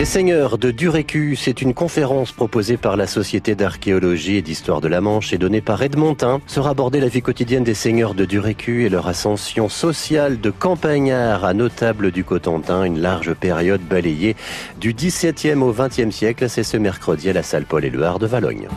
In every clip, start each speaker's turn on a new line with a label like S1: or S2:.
S1: Les Seigneurs de Durécu, c'est une conférence proposée par la Société d'archéologie et d'histoire de la Manche et donnée par Edmontin. Sera abordée la vie quotidienne des Seigneurs de Durécu et leur ascension sociale de campagnards à notables du Cotentin, une large période balayée du XVIIe au XXe siècle. C'est ce mercredi à la salle Paul Éluard de Valogne.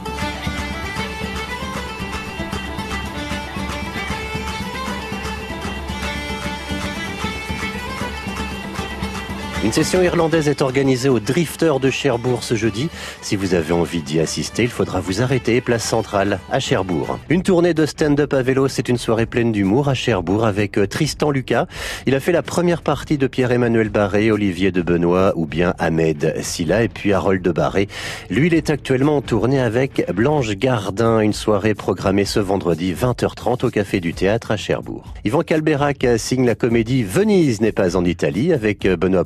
S1: Une session irlandaise est organisée au Drifter de Cherbourg ce jeudi. Si vous avez envie d'y assister, il faudra vous arrêter, place centrale, à Cherbourg. Une tournée de stand-up à vélo, c'est une soirée pleine d'humour à Cherbourg avec euh, Tristan Lucas. Il a fait la première partie de Pierre-Emmanuel Barré, Olivier de Benoît ou bien Ahmed Silla et puis Harold de Barré. Lui, il est actuellement en tournée avec Blanche Gardin. Une soirée programmée ce vendredi 20h30 au Café du Théâtre à Cherbourg. Yvan Calberac signe la comédie Venise n'est pas en Italie avec euh, Benoît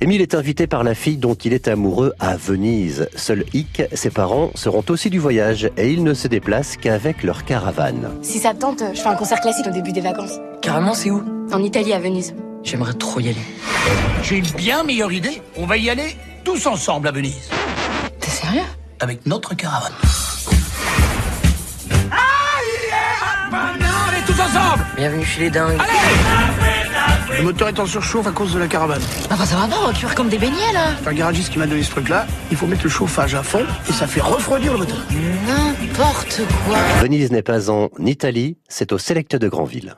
S1: Émile est invité par la fille dont il est amoureux à Venise. Seul hic, ses parents seront aussi du voyage et ils ne se déplacent qu'avec leur caravane.
S2: Si ça te tente, je fais un concert classique au début des vacances.
S3: Carrément, c'est où?
S2: En Italie, à Venise.
S3: J'aimerais trop y aller.
S4: J'ai une bien meilleure idée. On va y aller tous ensemble à Venise.
S3: T'es sérieux?
S4: Avec notre caravane. Ah, est tous ensemble
S3: Bienvenue chez les dingues.
S4: Le moteur est en surchauffe à cause de la caravane.
S3: Enfin, ça va pas, on va cuire comme des beignets là.
S4: C'est un garagiste qui m'a donné ce truc-là. Il faut mettre le chauffage à fond et ça fait refroidir le moteur.
S3: N'importe quoi.
S1: Venise n'est pas en Italie, c'est au Select de Granville.